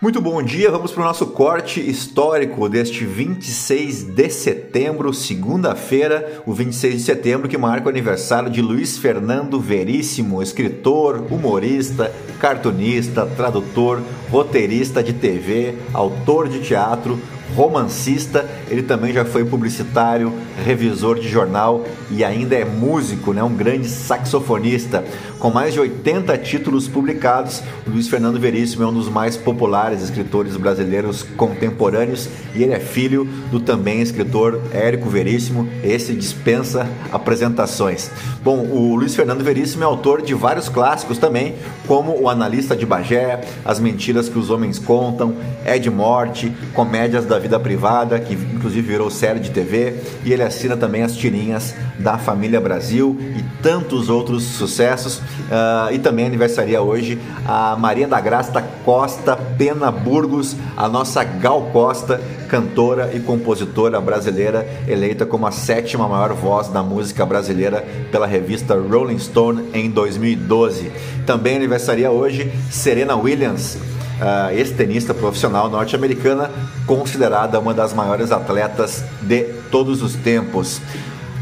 Muito bom dia, vamos para o nosso corte histórico deste 26 de setembro, segunda-feira, o 26 de setembro que marca o aniversário de Luiz Fernando Veríssimo, escritor, humorista, cartunista, tradutor, roteirista de TV, autor de teatro, romancista, ele também já foi publicitário, revisor de jornal e ainda é músico, né? um grande saxofonista. Com mais de 80 títulos publicados, Luiz Fernando Veríssimo é um dos mais populares escritores brasileiros contemporâneos e ele é filho do também escritor Érico Veríssimo. Esse dispensa apresentações. Bom, o Luiz Fernando Veríssimo é autor de vários clássicos também, como O Analista de Bagé, As Mentiras que os Homens Contam, Ed Morte, Comédias da Vida Privada, que inclusive virou série de TV, e ele assina também as tirinhas da Família Brasil e tantos outros sucessos. Uh, e também aniversaria hoje a Maria da Graça Costa Pena Burgos, a nossa Gal Costa, cantora e compositora brasileira, eleita como a sétima maior voz da música brasileira pela revista Rolling Stone em 2012. Também aniversaria hoje Serena Williams, uh, ex-tenista profissional norte-americana, considerada uma das maiores atletas de todos os tempos.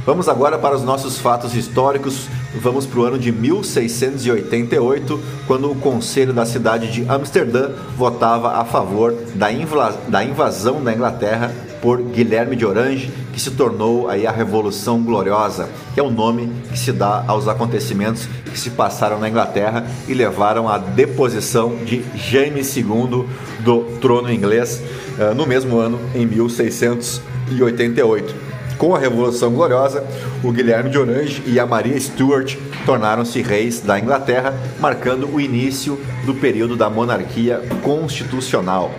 Vamos agora para os nossos fatos históricos. Vamos para o ano de 1688, quando o Conselho da cidade de Amsterdã votava a favor da, da invasão da Inglaterra por Guilherme de Orange, que se tornou aí a Revolução Gloriosa, que é o nome que se dá aos acontecimentos que se passaram na Inglaterra e levaram à deposição de Jaime II do trono inglês eh, no mesmo ano, em 1688. Com a Revolução Gloriosa, o Guilherme de Orange e a Maria Stuart tornaram-se reis da Inglaterra, marcando o início do período da monarquia constitucional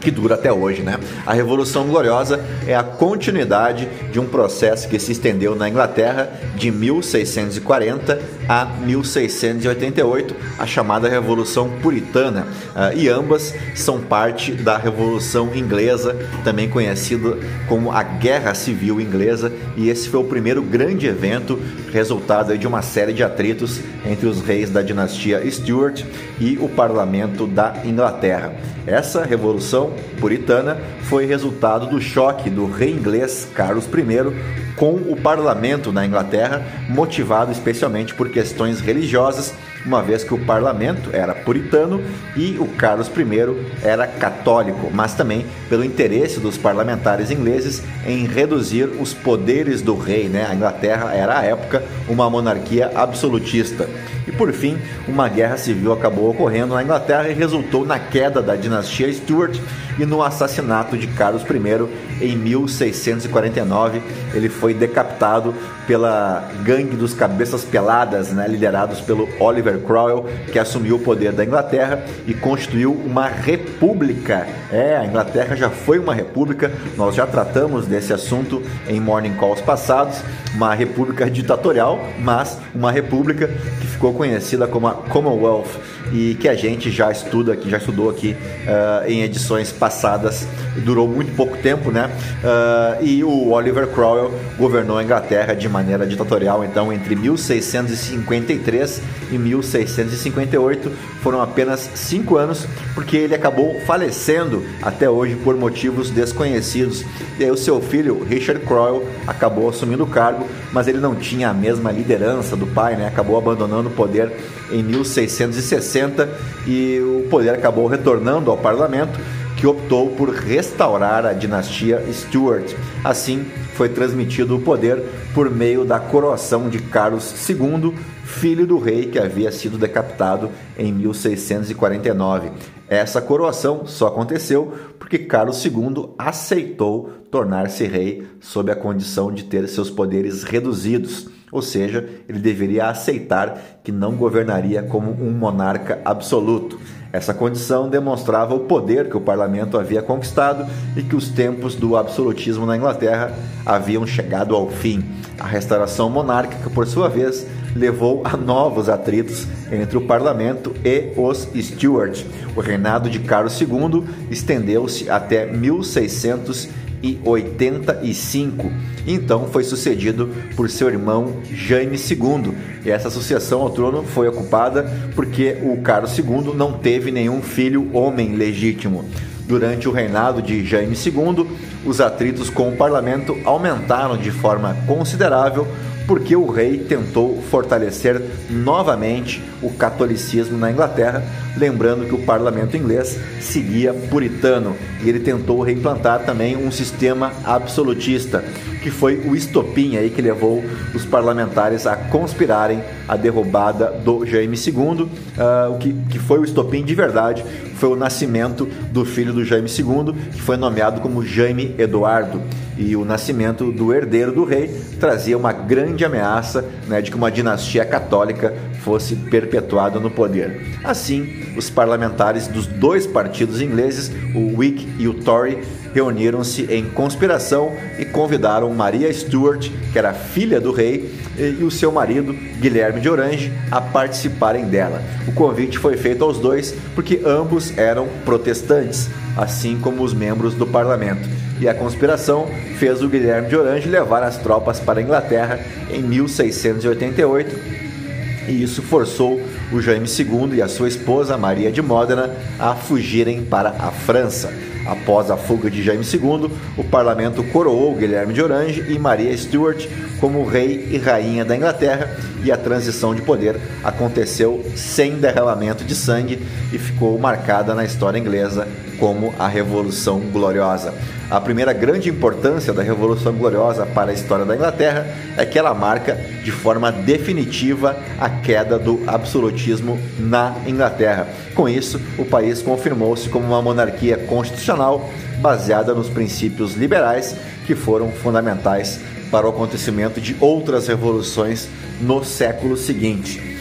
que dura até hoje, né? A Revolução Gloriosa é a continuidade de um processo que se estendeu na Inglaterra de 1640 a 1688, a chamada Revolução Puritana, ah, e ambas são parte da Revolução Inglesa, também conhecida como a Guerra Civil Inglesa, e esse foi o primeiro grande evento resultado de uma série de atritos entre os reis da dinastia Stuart e o parlamento da Inglaterra. Essa revolução puritana foi resultado do choque do rei inglês Carlos I com o parlamento na Inglaterra, motivado especialmente por questões religiosas, uma vez que o parlamento era puritano e o Carlos I era católico, mas também pelo interesse dos parlamentares ingleses em reduzir os poderes do rei. Né? A Inglaterra era à época uma monarquia absolutista. Por fim, uma guerra civil acabou ocorrendo na Inglaterra e resultou na queda da dinastia Stuart e no assassinato de Carlos I em 1649. Ele foi decapitado pela gangue dos cabeças peladas, né, liderados pelo Oliver Cromwell, que assumiu o poder da Inglaterra e constituiu uma república. É, a Inglaterra já foi uma república, nós já tratamos desse assunto em Morning Calls passados, uma república ditatorial, mas uma república que ficou conhecida como a Commonwealth e que a gente já estuda aqui, já estudou aqui uh, em edições passadas, durou muito pouco tempo, né? Uh, e o Oliver Cromwell governou a Inglaterra de maneira ditatorial, então entre 1653 e 1658 foram apenas cinco anos, porque ele acabou falecendo até hoje por motivos desconhecidos. E aí o seu filho Richard Cromwell acabou assumindo o cargo, mas ele não tinha a mesma liderança do pai, né? Acabou abandonando o poder em 1660 e o poder acabou retornando ao parlamento, que optou por restaurar a dinastia Stuart. Assim, foi transmitido o poder por meio da coroação de Carlos II, filho do rei que havia sido decapitado em 1649. Essa coroação só aconteceu porque Carlos II aceitou tornar-se rei sob a condição de ter seus poderes reduzidos. Ou seja, ele deveria aceitar que não governaria como um monarca absoluto. Essa condição demonstrava o poder que o parlamento havia conquistado e que os tempos do absolutismo na Inglaterra haviam chegado ao fim. A restauração monárquica, por sua vez, levou a novos atritos entre o parlamento e os Stuart. O reinado de Carlos II estendeu-se até 1600 1185. Então foi sucedido por seu irmão Jaime II. E essa sucessão ao trono foi ocupada porque o Carlos II não teve nenhum filho homem legítimo. Durante o reinado de Jaime II, os atritos com o parlamento aumentaram de forma considerável porque o rei tentou fortalecer novamente o catolicismo na Inglaterra, lembrando que o parlamento inglês seguia puritano e ele tentou reimplantar também um sistema absolutista, que foi o estopim aí que levou os parlamentares a conspirarem a derrubada do Jaime II, uh, o que, que foi o estopim de verdade foi o nascimento do filho do Jaime II, que foi nomeado como Jaime Eduardo. E o nascimento do herdeiro do rei trazia uma grande ameaça né, de que uma dinastia católica fosse perpetuada no poder. Assim, os parlamentares dos dois partidos ingleses, o Whig e o Tory, reuniram-se em conspiração e convidaram Maria Stuart, que era filha do rei, e o seu marido, Guilherme de Orange, a participarem dela. O convite foi feito aos dois porque ambos eram protestantes, assim como os membros do parlamento. E a conspiração fez o Guilherme de Orange levar as tropas para a Inglaterra em 1688 e isso forçou o Jaime II e a sua esposa Maria de Módena a fugirem para a França. Após a fuga de Jaime II, o parlamento coroou Guilherme de Orange e Maria Stuart como rei e rainha da Inglaterra e a transição de poder aconteceu sem derramamento de sangue e ficou marcada na história inglesa como a Revolução Gloriosa. A primeira grande importância da Revolução Gloriosa para a história da Inglaterra é que ela marca de forma definitiva a queda do absolutismo na Inglaterra. Com isso, o país confirmou-se como uma monarquia constitucional baseada nos princípios liberais que foram fundamentais para o acontecimento de outras revoluções no século seguinte.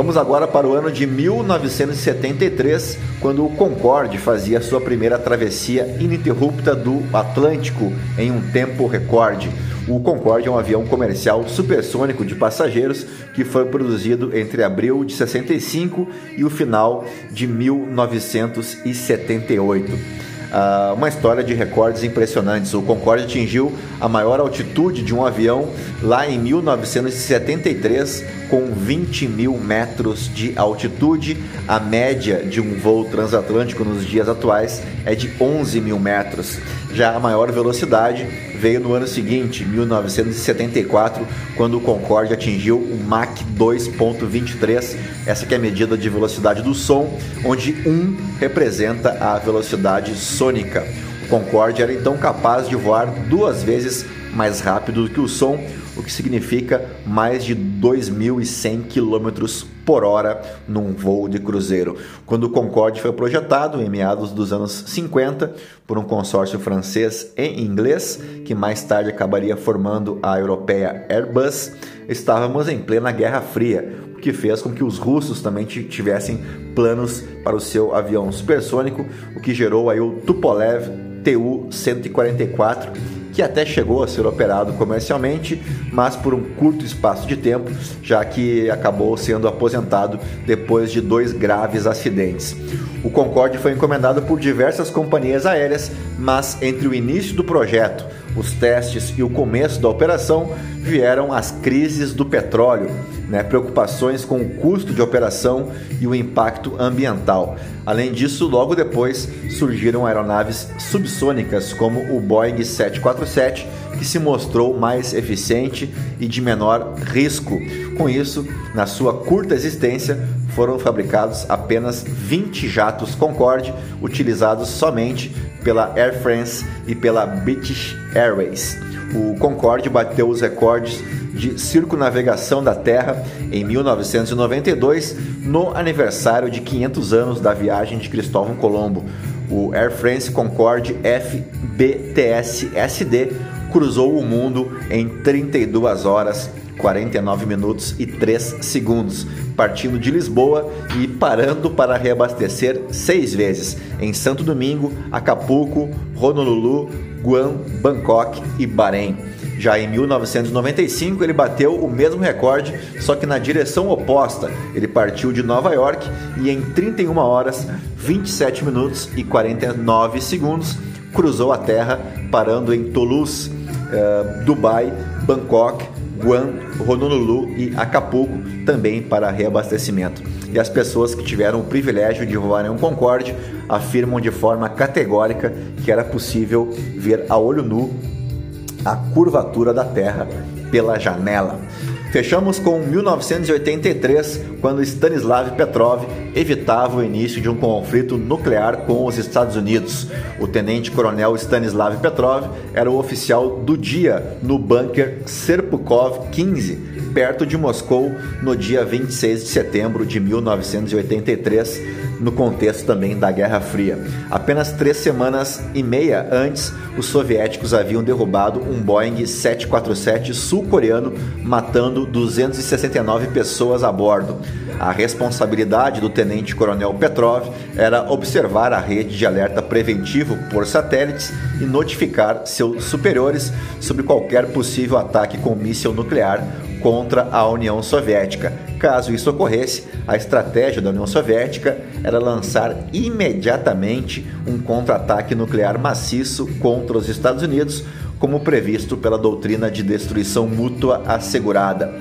Vamos agora para o ano de 1973, quando o Concorde fazia sua primeira travessia ininterrupta do Atlântico em um tempo recorde. O Concorde é um avião comercial supersônico de passageiros que foi produzido entre abril de 65 e o final de 1978 uh, uma história de recordes impressionantes. O Concorde atingiu a maior altitude de um avião lá em 1973, com 20 mil metros de altitude. A média de um voo transatlântico nos dias atuais é de 11 mil metros. Já a maior velocidade veio no ano seguinte, 1974, quando o Concorde atingiu o Mach 2.23, essa que é a medida de velocidade do som, onde 1 representa a velocidade sônica. O Concorde era então capaz de voar duas vezes mais rápido do que o som, o que significa mais de 2.100 km por hora num voo de cruzeiro. Quando o Concorde foi projetado, em meados dos anos 50, por um consórcio francês e inglês, que mais tarde acabaria formando a europeia Airbus, estávamos em plena Guerra Fria, o que fez com que os russos também tivessem planos para o seu avião supersônico, o que gerou aí o Tupolev Tu-144, que até chegou a ser operado comercialmente, mas por um curto espaço de tempo, já que acabou sendo aposentado depois de dois graves acidentes. O Concorde foi encomendado por diversas companhias aéreas, mas entre o início do projeto, os testes e o começo da operação vieram as crises do petróleo, né, preocupações com o custo de operação e o impacto ambiental. Além disso, logo depois surgiram aeronaves subsônicas como o Boeing 747, que se mostrou mais eficiente e de menor risco. Com isso, na sua curta existência, foram fabricados apenas 20 jatos Concorde, utilizados somente pela Air France e pela British Airways. O Concorde bateu os recordes de circunavegação da Terra em 1992, no aniversário de 500 anos da viagem de Cristóvão Colombo. O Air France Concorde FBTS SD cruzou o mundo em 32 horas 49 minutos e 3 segundos, partindo de Lisboa e parando para reabastecer seis vezes em Santo Domingo, Acapulco, Honolulu, Guam, Bangkok e Bahrein. Já em 1995 ele bateu o mesmo recorde, só que na direção oposta. Ele partiu de Nova York e em 31 horas, 27 minutos e 49 segundos cruzou a terra, parando em Toulouse, uh, Dubai, Bangkok, Guam, Honolulu e Acapulco, também para reabastecimento. E as pessoas que tiveram o privilégio de voar em um Concorde afirmam de forma categórica que era possível ver a olho nu a curvatura da Terra pela janela. Fechamos com 1983, quando Stanislav Petrov evitava o início de um conflito nuclear com os Estados Unidos. O tenente-coronel Stanislav Petrov era o oficial do dia no bunker Serpukov 15, perto de Moscou, no dia 26 de setembro de 1983, no contexto também da Guerra Fria. Apenas três semanas e meia antes, os soviéticos haviam derrubado um Boeing 747 sul-coreano, matando 269 pessoas a bordo. A responsabilidade do tenente-coronel Petrov era observar a rede de alerta preventivo por satélites e notificar seus superiores sobre qualquer possível ataque com míssil nuclear contra a União Soviética. Caso isso ocorresse, a estratégia da União Soviética era lançar imediatamente um contra-ataque nuclear maciço contra os Estados Unidos, como previsto pela doutrina de destruição mútua assegurada.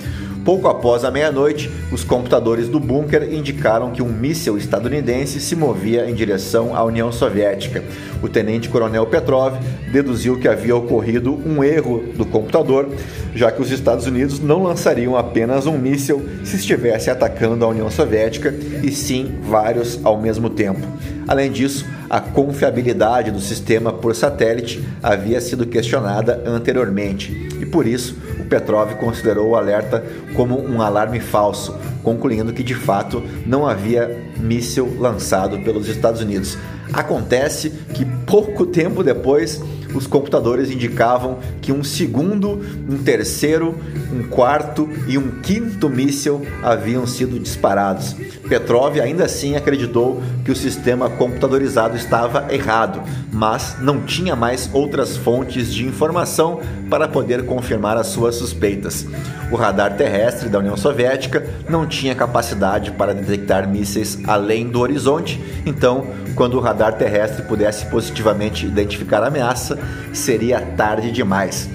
Pouco após a meia-noite, os computadores do bunker indicaram que um míssil estadunidense se movia em direção à União Soviética. O tenente-coronel Petrov deduziu que havia ocorrido um erro do computador, já que os Estados Unidos não lançariam apenas um míssil se estivesse atacando a União Soviética, e sim vários ao mesmo tempo. Além disso, a confiabilidade do sistema por satélite havia sido questionada anteriormente e por isso Petrov considerou o alerta como um alarme falso, concluindo que de fato não havia míssil lançado pelos Estados Unidos. Acontece que pouco tempo depois os computadores indicavam que um segundo, um terceiro, um quarto e um quinto míssil haviam sido disparados. Petrov ainda assim acreditou que o sistema computadorizado estava errado, mas não tinha mais outras fontes de informação para poder confirmar as suas suspeitas. O radar terrestre da União Soviética não tinha capacidade para detectar mísseis além do horizonte, então, quando o radar terrestre pudesse positivamente identificar a ameaça, seria tarde demais.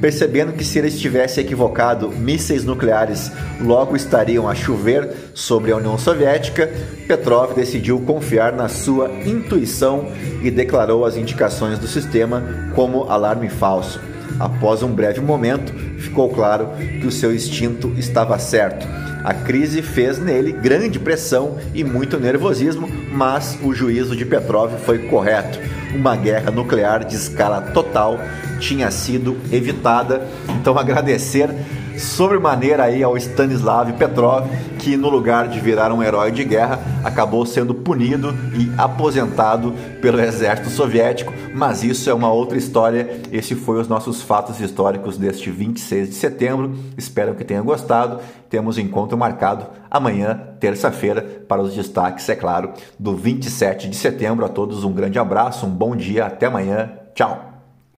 Percebendo que se ele estivesse equivocado, mísseis nucleares logo estariam a chover sobre a União Soviética, Petrov decidiu confiar na sua intuição e declarou as indicações do sistema como alarme falso. Após um breve momento, ficou claro que o seu instinto estava certo. A crise fez nele grande pressão e muito nervosismo, mas o juízo de Petrov foi correto. Uma guerra nuclear de escala total tinha sido evitada. Então, agradecer sobremaneira aí ao Stanislav Petrov, que no lugar de virar um herói de guerra, acabou sendo punido e aposentado pelo exército soviético, mas isso é uma outra história. Esse foi os nossos fatos históricos deste 26 de setembro. Espero que tenham gostado. Temos encontro marcado amanhã, terça-feira, para os destaques, é claro, do 27 de setembro. A todos um grande abraço, um bom dia, até amanhã. Tchau.